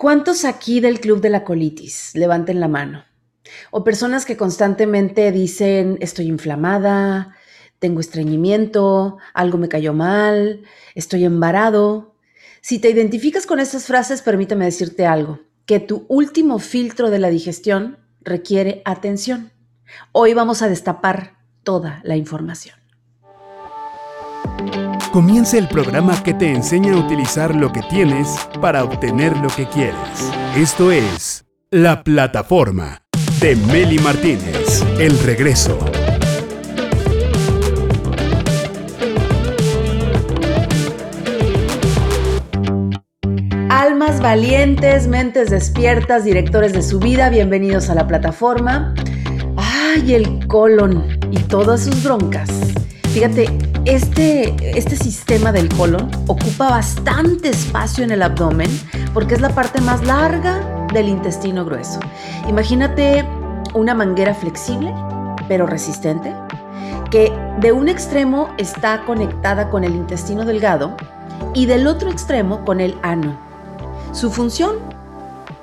¿Cuántos aquí del Club de la Colitis? Levanten la mano. O personas que constantemente dicen, estoy inflamada, tengo estreñimiento, algo me cayó mal, estoy embarado. Si te identificas con estas frases, permítame decirte algo, que tu último filtro de la digestión requiere atención. Hoy vamos a destapar toda la información. Comienza el programa que te enseña a utilizar lo que tienes para obtener lo que quieres. Esto es La Plataforma de Meli Martínez. El regreso. Almas valientes, mentes despiertas, directores de su vida, bienvenidos a la plataforma. ¡Ay, el colon y todas sus broncas! Fíjate, este, este sistema del colon ocupa bastante espacio en el abdomen porque es la parte más larga del intestino grueso. Imagínate una manguera flexible pero resistente que de un extremo está conectada con el intestino delgado y del otro extremo con el ano. Su función,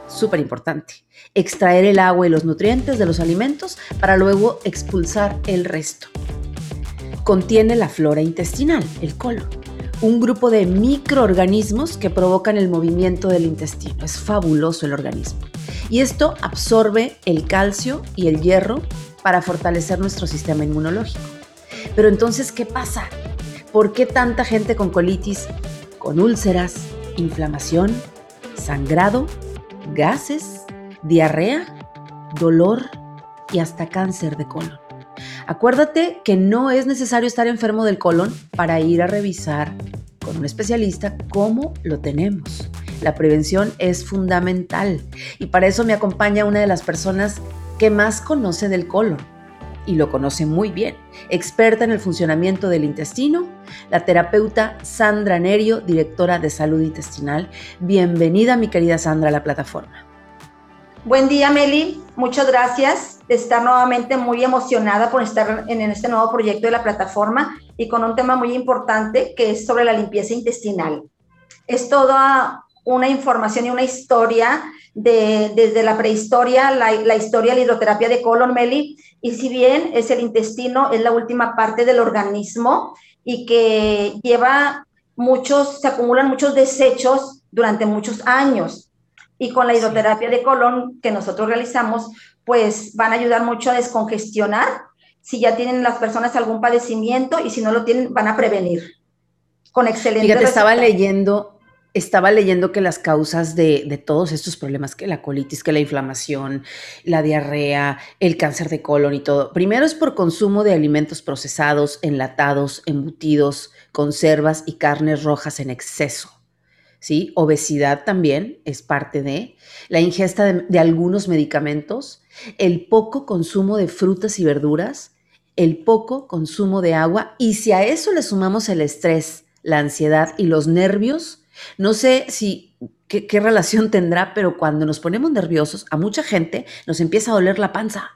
súper importante, extraer el agua y los nutrientes de los alimentos para luego expulsar el resto contiene la flora intestinal, el colon, un grupo de microorganismos que provocan el movimiento del intestino. Es fabuloso el organismo. Y esto absorbe el calcio y el hierro para fortalecer nuestro sistema inmunológico. Pero entonces, ¿qué pasa? ¿Por qué tanta gente con colitis, con úlceras, inflamación, sangrado, gases, diarrea, dolor y hasta cáncer de colon? Acuérdate que no es necesario estar enfermo del colon para ir a revisar con un especialista cómo lo tenemos. La prevención es fundamental y para eso me acompaña una de las personas que más conoce del colon y lo conoce muy bien, experta en el funcionamiento del intestino, la terapeuta Sandra Nerio, directora de salud intestinal. Bienvenida mi querida Sandra a la plataforma. Buen día, Meli. Muchas gracias de estar nuevamente muy emocionada por estar en, este nuevo proyecto de la plataforma y con un tema muy importante que es sobre la limpieza intestinal. Es toda una información y una historia de, desde la prehistoria, la, la historia de la hidroterapia de colon, Meli, y si bien es el intestino, es la última parte del organismo y que lleva muchos, se acumulan muchos desechos durante muchos años y con la hidroterapia de colon que nosotros realizamos, pues van a ayudar mucho a descongestionar si ya tienen las personas algún padecimiento y si no lo tienen, van a prevenir. Con excelente. Fíjate, estaba leyendo, estaba leyendo que las causas de, de, todos estos problemas, que la colitis, que la inflamación, la diarrea, el cáncer de colon y todo, primero es por consumo de alimentos procesados, enlatados, embutidos, conservas y carnes rojas en exceso. ¿Sí? Obesidad también es parte de la ingesta de, algunos medicamentos, el poco consumo de frutas y verduras, el poco consumo de agua y si a eso le sumamos el estrés, la ansiedad y los nervios, no sé si qué, qué relación tendrá, pero cuando nos ponemos nerviosos, a mucha gente nos empieza a doler la panza.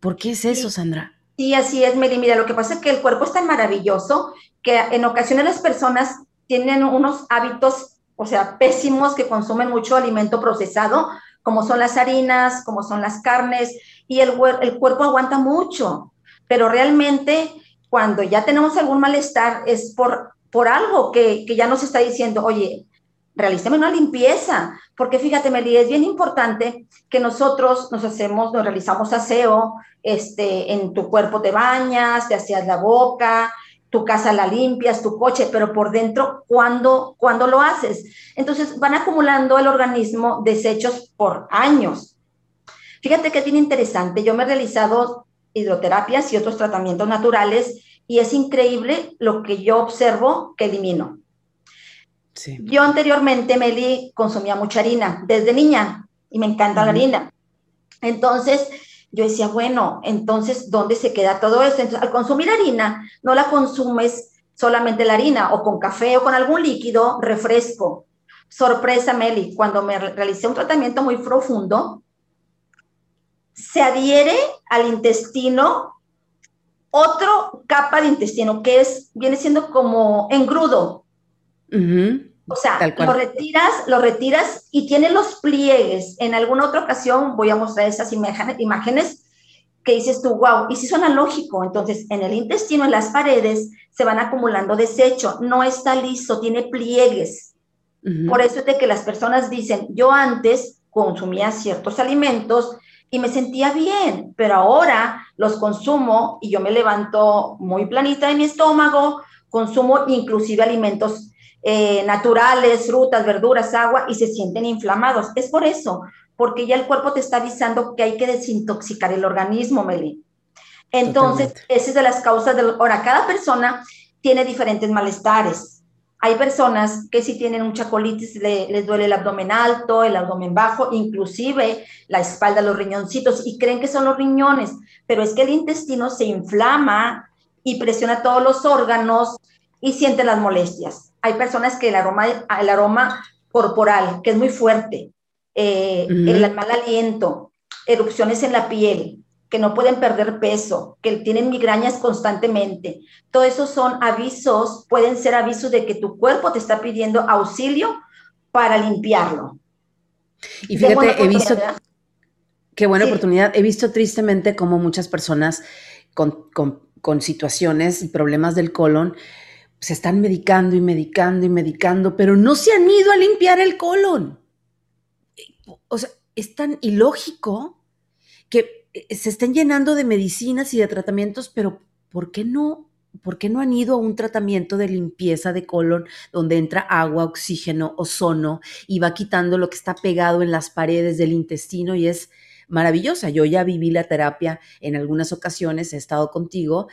¿Por qué es eso, Sandra? Sí, así es, Meli. Mira, lo que pasa es que el cuerpo es tan maravilloso que en ocasiones las personas tienen unos hábitos, o sea, pésimos, que consumen mucho alimento procesado, como son las harinas, como son las carnes, y el, el cuerpo aguanta mucho, pero realmente cuando ya tenemos algún malestar es por, por algo que, que ya nos está diciendo, oye, realízame una limpieza, porque fíjate, Meli, es bien importante que nosotros nos hacemos, nos realizamos aseo, este, en tu cuerpo te bañas, te hacías la boca, tu casa la limpias, tu coche, pero por dentro, ¿cuándo, ¿cuándo lo haces? Entonces van acumulando el organismo desechos por años. Fíjate que tiene interesante, yo me he realizado hidroterapias y otros tratamientos naturales y es increíble lo que yo observo que elimino. Yo anteriormente, Meli, consumía mucha harina desde niña y me encanta la harina. Entonces, yo decía, bueno, entonces, ¿dónde se queda todo esto? Entonces, al consumir harina, no la consumes solamente la harina o con café o con algún líquido, refresco. Sorpresa, Meli, cuando me realicé un tratamiento muy profundo, se adhiere al intestino otro capa de intestino que es, viene siendo como engrudo. O sea, lo retiras, lo retiras y tiene los pliegues. En alguna otra ocasión voy a mostrar esas imágenes, que dices tú, wow, y si suena lógico. Entonces, en el intestino, en las paredes, se van acumulando desecho. No está liso, tiene pliegues. Por eso es de que las personas dicen, yo antes consumía ciertos alimentos y me sentía bien, pero ahora los consumo y yo me levanto muy planita de mi estómago, consumo inclusive alimentos eh, naturales, frutas, verduras, agua y se sienten inflamados. Es por eso, porque ya el cuerpo te está avisando que hay que desintoxicar el organismo, Meli. Entonces, esa es de las causas del... Ahora, cada persona tiene diferentes malestares. Hay personas que si tienen mucha colitis les duele el abdomen alto, el abdomen bajo, inclusive la espalda, los riñoncitos, y creen que son los riñones, pero es que el intestino se inflama y presiona todos los órganos y siente las molestias. Hay personas que el aroma, el aroma corporal, que es muy fuerte, eh, el mal aliento, erupciones en la piel, que no pueden perder peso, que tienen migrañas constantemente. Todo eso son avisos, pueden ser avisos de que tu cuerpo te está pidiendo auxilio para limpiarlo. Y fíjate, he visto, qué buena oportunidad, he visto tristemente como muchas personas con, con situaciones y problemas del colon se están medicando y medicando y medicando, pero no se han ido a limpiar el colon. O sea, es tan ilógico que eh, se estén llenando de medicinas y de tratamientos, pero ¿por qué no? ¿Por qué no han ido a un tratamiento de limpieza de colon donde entra agua, oxígeno, ozono y va quitando lo que está pegado en las paredes del intestino y es maravillosa? Yo ya viví la terapia en algunas ocasiones, he estado contigo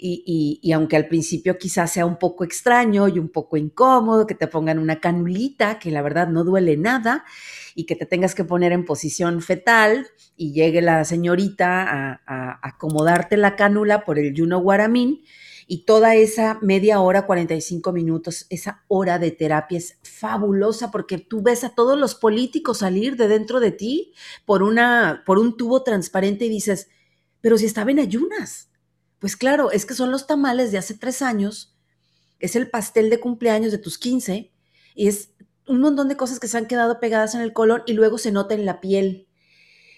y, aunque al principio quizás sea un poco extraño y un poco incómodo que te pongan una canulita, que la verdad no duele nada, y que te tengas que poner en posición fetal y llegue la señorita a, acomodarte la cánula por el Yuno Guaramín, y toda esa media hora, 45 minutos, esa hora de terapia es fabulosa porque tú ves a todos los políticos salir de dentro de ti por, una, por un tubo transparente y dices, pero si estaba en ayunas, pues claro, es que son los tamales de hace tres años, es el pastel de cumpleaños de tus 15 y es un montón de cosas que se han quedado pegadas en el colon y luego se nota en la piel,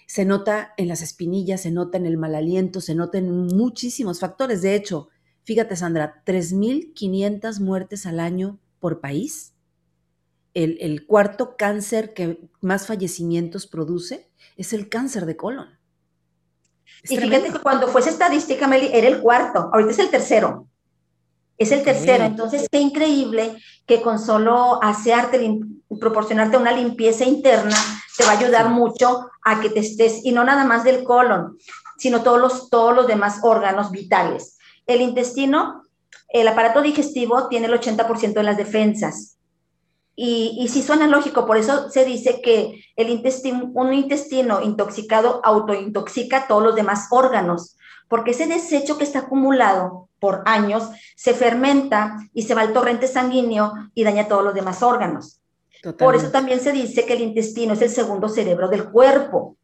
se nota en las espinillas, se nota en el mal aliento, se nota en muchísimos factores. De hecho, fíjate Sandra, 3.500 muertes al año por país. El, el, cuarto cáncer que más fallecimientos produce es el cáncer de colon y fíjate que cuando fue esa estadística, Meli, era el cuarto, ahorita es el tercero. Es el tercero, entonces qué increíble que con solo asearte, proporcionarte una limpieza interna, te va a ayudar mucho a que te estés, y no nada más del colon, sino todos los, todos los demás órganos vitales. El intestino, el aparato digestivo tiene el 80% de las defensas. Y, y sí suena lógico, por eso se dice que el intestino, un intestino intoxicado autointoxica todos los demás órganos, porque ese desecho que está acumulado por años se fermenta y se va al torrente sanguíneo y daña todos los demás órganos. Por eso también se dice que el intestino es el segundo cerebro del cuerpo.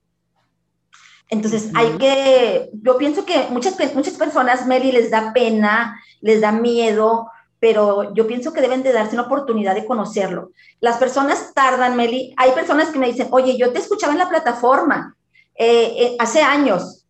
Entonces, hay que, yo pienso que muchas, muchas personas, Meli, les da pena, les da miedo, pero yo pienso que deben de darse una oportunidad de conocerlo. Las personas tardan, Meli, hay personas que me dicen, oye, yo te escuchaba en la plataforma eh, eh, hace años,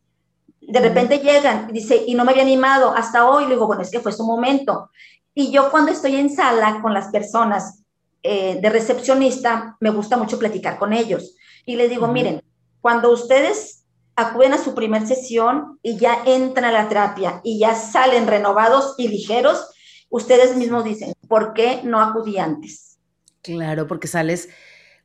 de repente llegan, y dice, y no me había animado hasta hoy, le digo, bueno, es que fue su momento. Y yo cuando estoy en sala con las personas eh, de recepcionista, me gusta mucho platicar con ellos. Y les digo, miren, cuando ustedes acuden a su primer sesión y ya entran a la terapia y ya salen renovados y ligeros, ustedes mismos dicen, ¿por qué no acudí antes? Claro, porque sales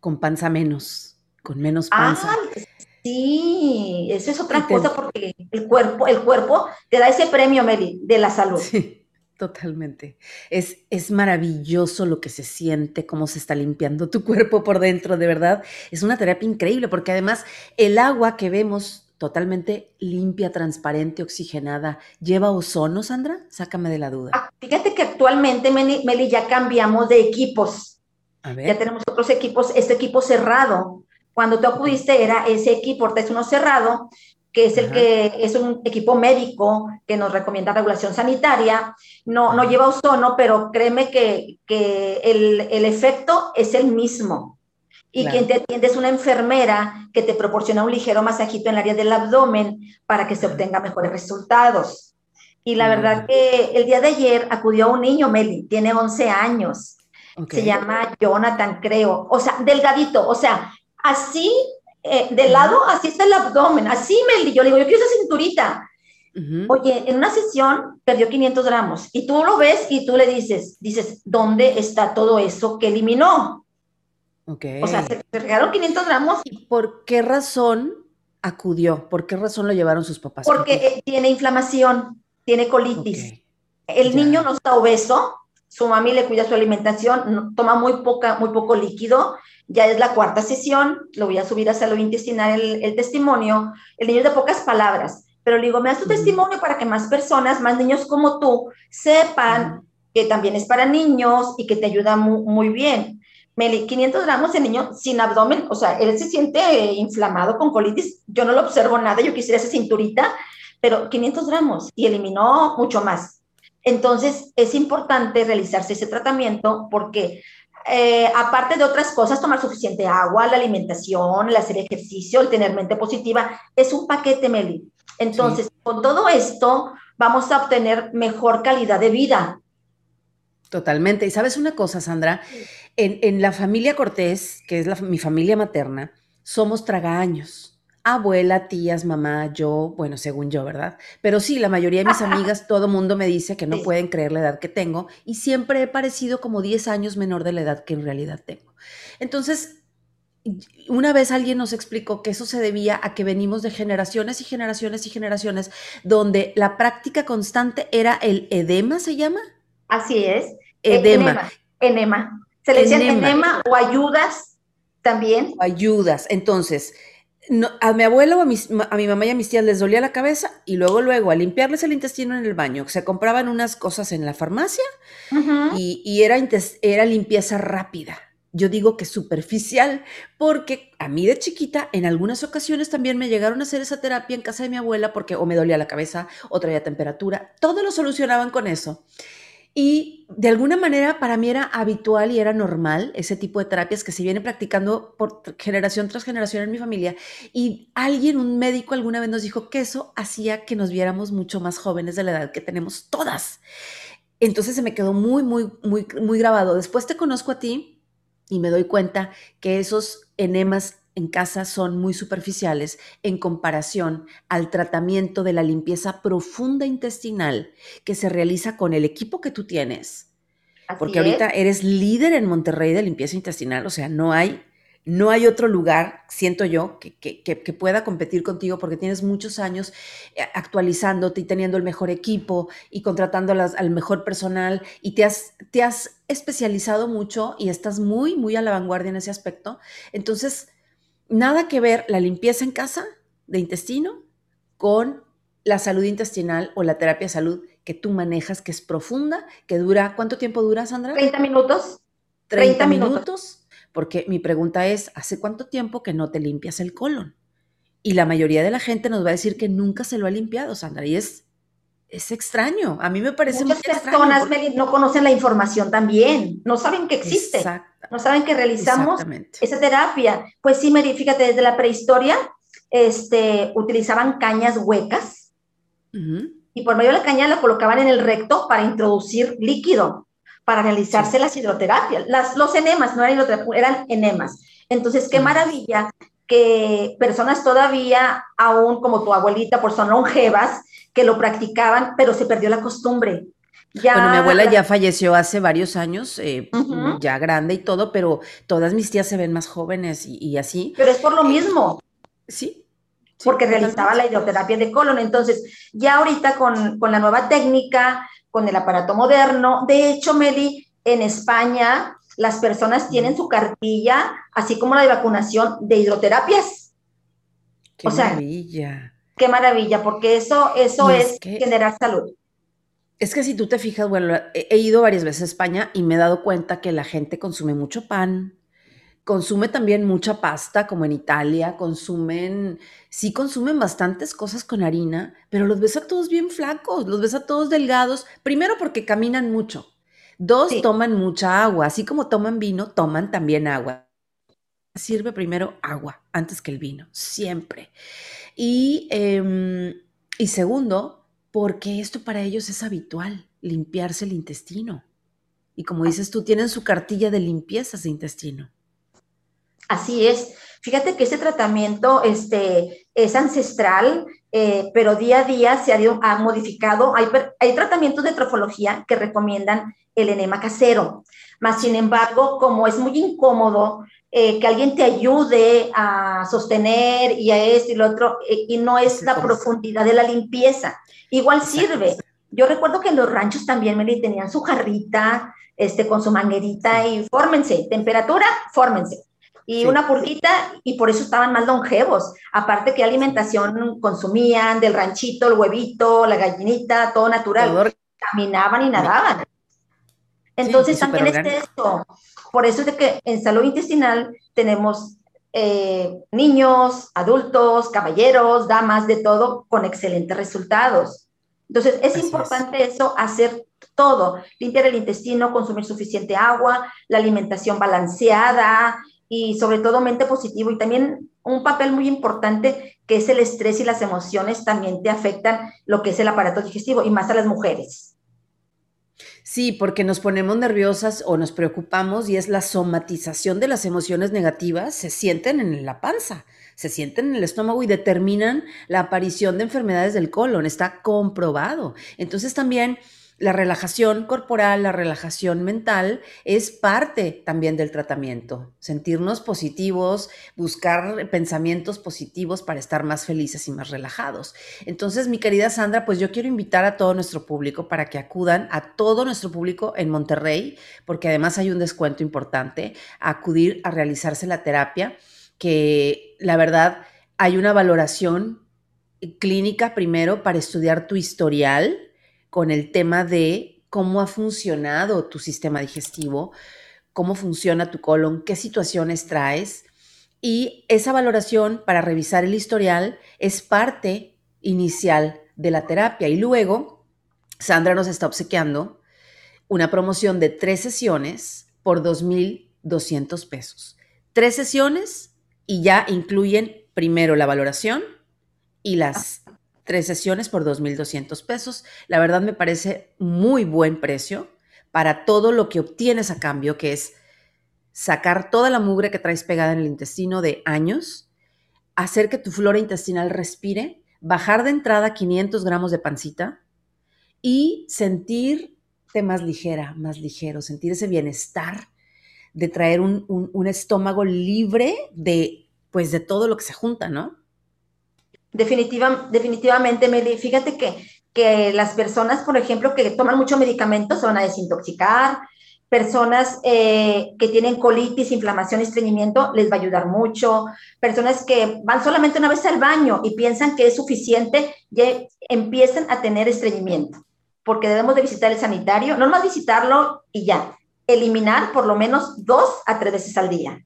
con panza menos, con menos panza. Ah, sí, eso es otra cosa porque el cuerpo, el cuerpo te da ese premio, Meli, de la salud. Sí, totalmente. Es, es maravilloso lo que se siente, cómo se está limpiando tu cuerpo por dentro, de verdad. Es una terapia increíble porque además el agua que vemos totalmente limpia, transparente, oxigenada. ¿Lleva ozono, Sandra? Sácame de la duda. Ah, fíjate que actualmente, Meli, ya cambiamos de equipos. Ya tenemos otros equipos, este equipo cerrado. Cuando tú acudiste era ese equipo, ahorita es uno cerrado, que es el que es un equipo médico que nos recomienda regulación sanitaria. No, no lleva ozono, pero créeme que, el, efecto es el mismo. Y quien te atiende es una enfermera que te proporciona un ligero masajito en el área del abdomen para que se obtenga mejores resultados. Y la verdad que el día de ayer acudió un niño, Meli, tiene 11 años. Se llama Jonathan, creo. O sea, delgadito. O sea, así eh, de lado, así está el abdomen, así me yo le digo, yo quiero esa cinturita. Oye, en una sesión perdió 500 gramos y tú lo ves y tú le dices, dices, ¿dónde está todo eso que eliminó? Okay. O sea, se regaron 500 gramos. ¿Y por qué razón acudió? ¿Por qué razón lo llevaron sus papás? Porque tiene inflamación, tiene colitis. El niño no está obeso, su mami le cuida su alimentación, toma muy, poca, muy poco líquido ya es la cuarta sesión, lo voy a subir a salud intestinal el, testimonio. El niño es de pocas palabras, pero le digo, me das tu testimonio para que más personas, más niños como tú, sepan que también es para niños y que te ayuda muy, bien. Meli, 500 gramos de niño sin abdomen, o sea, él se siente inflamado con colitis. Yo no lo observo nada, yo quisiera esa cinturita, pero 500 gramos y eliminó mucho más. Entonces, es importante realizarse ese tratamiento porque eh, aparte de otras cosas, tomar suficiente agua, la alimentación, el hacer ejercicio, el tener mente positiva, es un paquete, Meli. Entonces, con todo esto, vamos a obtener mejor calidad de vida. Totalmente. Y sabes una cosa, Sandra, en, la familia Cortés, que es mi familia materna, somos tragaños abuela, tías, mamá, yo, bueno, según yo, ¿verdad? Pero sí, la mayoría de mis amigas, todo mundo me dice que no pueden creer la edad que tengo y siempre he parecido como 10 años menor de la edad que en realidad tengo. Entonces, una vez alguien nos explicó que eso se debía a que venimos de generaciones y generaciones y generaciones donde la práctica constante era el edema, ¿se llama? Así es. Edema. Enema. Se le decía enema o ayudas también. Ayudas. Entonces, a mi abuelo, a, a mi mamá y a mis tías les dolía la cabeza y luego, luego, a limpiarles el intestino en el baño, se compraban unas cosas en la farmacia y, era, era limpieza rápida. Yo digo que superficial, porque a mí de chiquita, en algunas ocasiones también me llegaron a hacer esa terapia en casa de mi abuela porque o me dolía la cabeza o traía temperatura. Todo lo solucionaban con eso. Y de alguna manera para mí era habitual y era normal ese tipo de terapias que se viene practicando por generación tras generación en mi familia. Y alguien, un médico alguna vez nos dijo que eso hacía que nos viéramos mucho más jóvenes de la edad que tenemos todas. Entonces se me quedó muy, muy, muy, muy grabado. Después te conozco a ti y me doy cuenta que esos enemas en casa son muy superficiales en comparación al tratamiento de la limpieza profunda intestinal que se realiza con el equipo que tú tienes. Porque ahorita eres líder en Monterrey de limpieza intestinal, o sea, no hay, no hay otro lugar, siento yo, que, que, pueda competir contigo porque tienes muchos años eh, actualizándote y teniendo el mejor equipo y contratando al mejor personal y te has, te has especializado mucho y estás muy, muy a la vanguardia en ese aspecto. Entonces, nada que ver la limpieza en casa de intestino con la salud intestinal o la terapia de salud que tú manejas, que es profunda, que dura, ¿cuánto tiempo dura, Sandra? 30 minutos. 30, minutos. Porque mi pregunta es, ¿hace cuánto tiempo que no te limpias el colon? Y la mayoría de la gente nos va a decir que nunca se lo ha limpiado, Sandra, y es, es extraño. A mí me parece Muchas personas no conocen la información también, no saben que existe. Exacto no saben que realizamos esa terapia. Pues sí, Mary, fíjate, desde la prehistoria este, utilizaban cañas huecas y por medio de la caña la colocaban en el recto para introducir líquido, para realizarse las hidroterapias. Las, los enemas, no eran hidroterapias, eran enemas. Entonces, qué maravilla que personas todavía, aún como tu abuelita, por son longevas, que lo practicaban, pero se perdió la costumbre bueno, mi abuela ya falleció hace varios años, eh, ya grande y todo, pero todas mis tías se ven más jóvenes y, así. Pero es por lo mismo. Sí. porque realizaba la hidroterapia de colon. Entonces, ya ahorita con, la nueva técnica, con el aparato moderno, de hecho, Meli, en España, las personas tienen su cartilla, así como la de vacunación de hidroterapias. Qué maravilla. Qué maravilla, porque eso, eso es generar salud. Es que si tú te fijas, bueno, he ido varias veces a España y me he dado cuenta que la gente consume mucho pan, consume también mucha pasta, como en Italia, consumen, sí consumen bastantes cosas con harina, pero los ves a todos bien flacos, los ves a todos delgados, primero porque caminan mucho, dos, toman mucha agua, así como toman vino, toman también agua. Sirve primero agua antes que el vino, siempre. Y, em, y segundo, porque esto para ellos es habitual, limpiarse el intestino. Y como dices tú, tienen su cartilla de limpiezas de intestino. Así es. Fíjate que ese tratamiento este, es ancestral, eh, pero día a día se ha, ha modificado. Hay, hay, tratamientos de trofología que recomiendan el enema casero. Más sin embargo, como es muy incómodo eh, que alguien te ayude a sostener y a esto y lo otro, eh, y no es la profundidad de la limpieza, igual sirve. Yo recuerdo que en los ranchos también me tenían su jarrita, este, con su manguerita y fórmense, temperatura, fórmense. Y una purguita, y por eso estaban más longevos. Aparte que alimentación consumían, del ranchito, el huevito, la gallinita, todo natural. Caminaban y nadaban. Entonces también es esto. Por eso es de que en salud intestinal tenemos eh, niños, adultos, caballeros, damas, de todo, con excelentes resultados. Entonces es importante eso, hacer todo, limpiar el intestino, consumir suficiente agua, la alimentación balanceada y sobre todo mente positivo y también un papel muy importante que es el estrés y las emociones también te afectan lo que es el aparato digestivo y más a las mujeres. Sí, porque nos ponemos nerviosas o nos preocupamos y es la somatización de las emociones negativas, se sienten en la panza, se sienten en el estómago y determinan la aparición de enfermedades del colon, está comprobado. Entonces también la relajación corporal, la relajación mental es parte también del tratamiento. Sentirnos positivos, buscar pensamientos positivos para estar más felices y más relajados. Entonces, mi querida Sandra, pues yo quiero invitar a todo nuestro público para que acudan, a todo nuestro público en Monterrey, porque además hay un descuento importante, a acudir a realizarse la terapia, que la verdad hay una valoración clínica primero para estudiar tu historial con el tema de cómo ha funcionado tu sistema digestivo, cómo funciona tu colon, qué situaciones traes. Y esa valoración para revisar el historial es parte inicial de la terapia. Y luego, Sandra nos está obsequiando una promoción de tres sesiones por 2.200 pesos. Tres sesiones y ya incluyen primero la valoración y las tres sesiones por 2.200 pesos. La verdad me parece muy buen precio para todo lo que obtienes a cambio, que es sacar toda la mugre que traes pegada en el intestino de años, hacer que tu flora intestinal respire, bajar de entrada 500 gramos de pancita y sentirte más ligera, más ligero, sentir ese bienestar de traer un, un estómago libre de, pues, de todo lo que se junta, ¿no? Definitiva, definitivamente, Meli. Fíjate que, que las personas, por ejemplo, que toman mucho medicamento se van a desintoxicar. Personas eh, que tienen colitis, inflamación, estreñimiento, les va a ayudar mucho. Personas que van solamente una vez al baño y piensan que es suficiente, ya empiezan a tener estreñimiento, porque debemos de visitar el sanitario, no más visitarlo y ya, eliminar por lo menos dos a tres veces al día.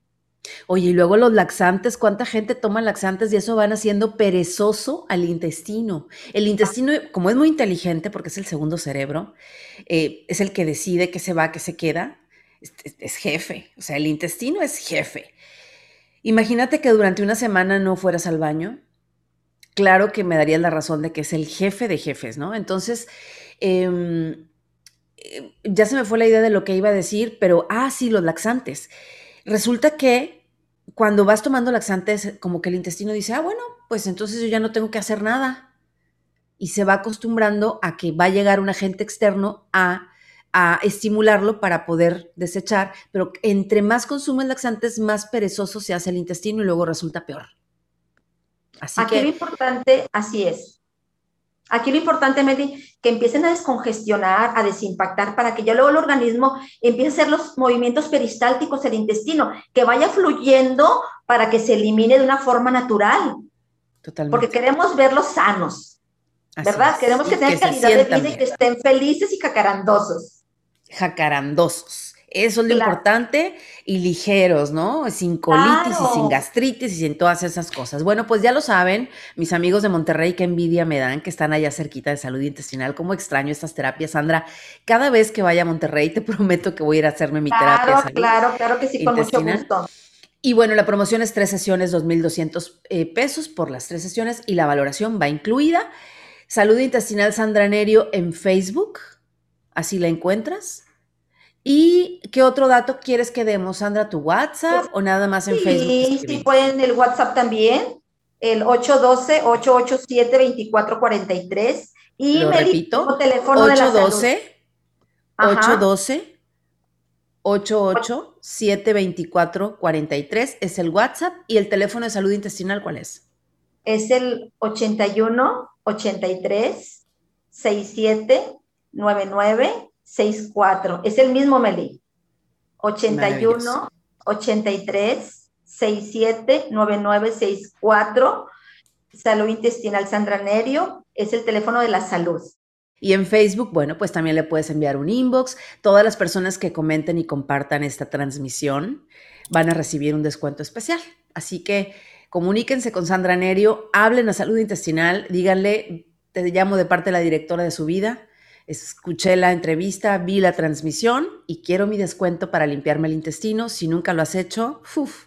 Oye, y luego los laxantes, ¿cuánta gente toma laxantes y eso van haciendo perezoso al intestino? El intestino, como es muy inteligente, porque es el segundo cerebro, eh, es el que decide qué se va, qué se queda, es, jefe, o sea, el intestino es jefe. Imagínate que durante una semana no fueras al baño, claro que me darías la razón de que es el jefe de jefes, ¿no? Entonces, em, eh, ya se me fue la idea de lo que iba a decir, pero, ah, sí, los laxantes. Resulta que cuando vas tomando laxantes, como que el intestino dice, ah, bueno, pues entonces yo ya no tengo que hacer nada. Y se va acostumbrando a que va a llegar un agente externo a, a estimularlo para poder desechar, pero entre más consumes laxantes, más perezoso se hace el intestino y luego resulta peor. Así Aquí lo importante, así es, Aquí lo importante, Medi, que empiecen a descongestionar, a desimpactar, para que ya luego el organismo empiece a hacer los movimientos peristálticos del intestino, que vaya fluyendo para que se elimine de una forma natural. Totalmente. Porque queremos verlos sanos, ¿verdad? Queremos que tengan calidad de vida y que estén felices y jacarandosos. Jacarandosos. Eso es lo importante y ligeros, ¿no? Sin colitis y sin gastritis y sin todas esas cosas. Bueno, pues ya lo saben, mis amigos de Monterrey, qué envidia me dan que están allá cerquita de salud intestinal. Cómo extraño estas terapias, Sandra. Cada vez que vaya a Monterrey, te prometo que voy a ir a hacerme mi terapia. Claro, claro, claro que sí, con mucho gusto. Y bueno, la promoción es tres sesiones, 2.200 eh, pesos por las tres sesiones y la valoración va incluida. Salud Intestinal Sandra Nerio en Facebook, así la encuentras. ¿Y qué otro dato quieres que demos, Sandra? ¿Tu WhatsApp o nada más en Facebook? Sí, sí, pueden el WhatsApp también, el 812-887-2443. Y Lo repito, teléfono 812 812 887-2443 es el WhatsApp y el teléfono de salud intestinal, ¿cuál es? Es el 81 83 67 99 64. Es el mismo Meli. 81 83 67 99 64. Salud intestinal Sandra Nerio. Es el teléfono de la salud. Y en Facebook, bueno, pues también le puedes enviar un inbox. Todas las personas que comenten y compartan esta transmisión van a recibir un descuento especial. Así que comuníquense con Sandra Nerio, hablen a salud intestinal, díganle, te llamo de parte de la directora de su vida, escuché la entrevista, vi la transmisión y quiero mi descuento para limpiarme el intestino. Si nunca lo has hecho, uf,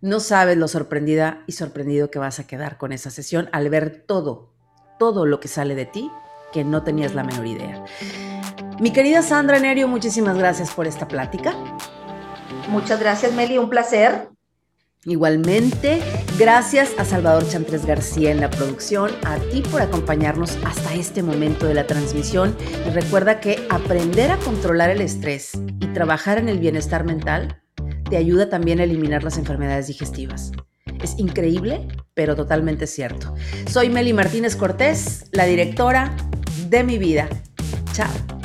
no sabes lo sorprendida y sorprendido que vas a quedar con esa sesión al ver todo, todo lo que sale de ti que no tenías la menor idea. Mi querida Sandra Nerio, muchísimas gracias por esta plática. Muchas gracias, Meli, un placer. Igualmente, gracias a Salvador Chantres García en la producción, a ti por acompañarnos hasta este momento de la transmisión y recuerda que aprender a controlar el estrés y trabajar en el bienestar mental te ayuda también a eliminar las enfermedades digestivas. Es increíble, pero totalmente cierto. Soy Meli Martínez Cortés, la directora de mi vida. Chao.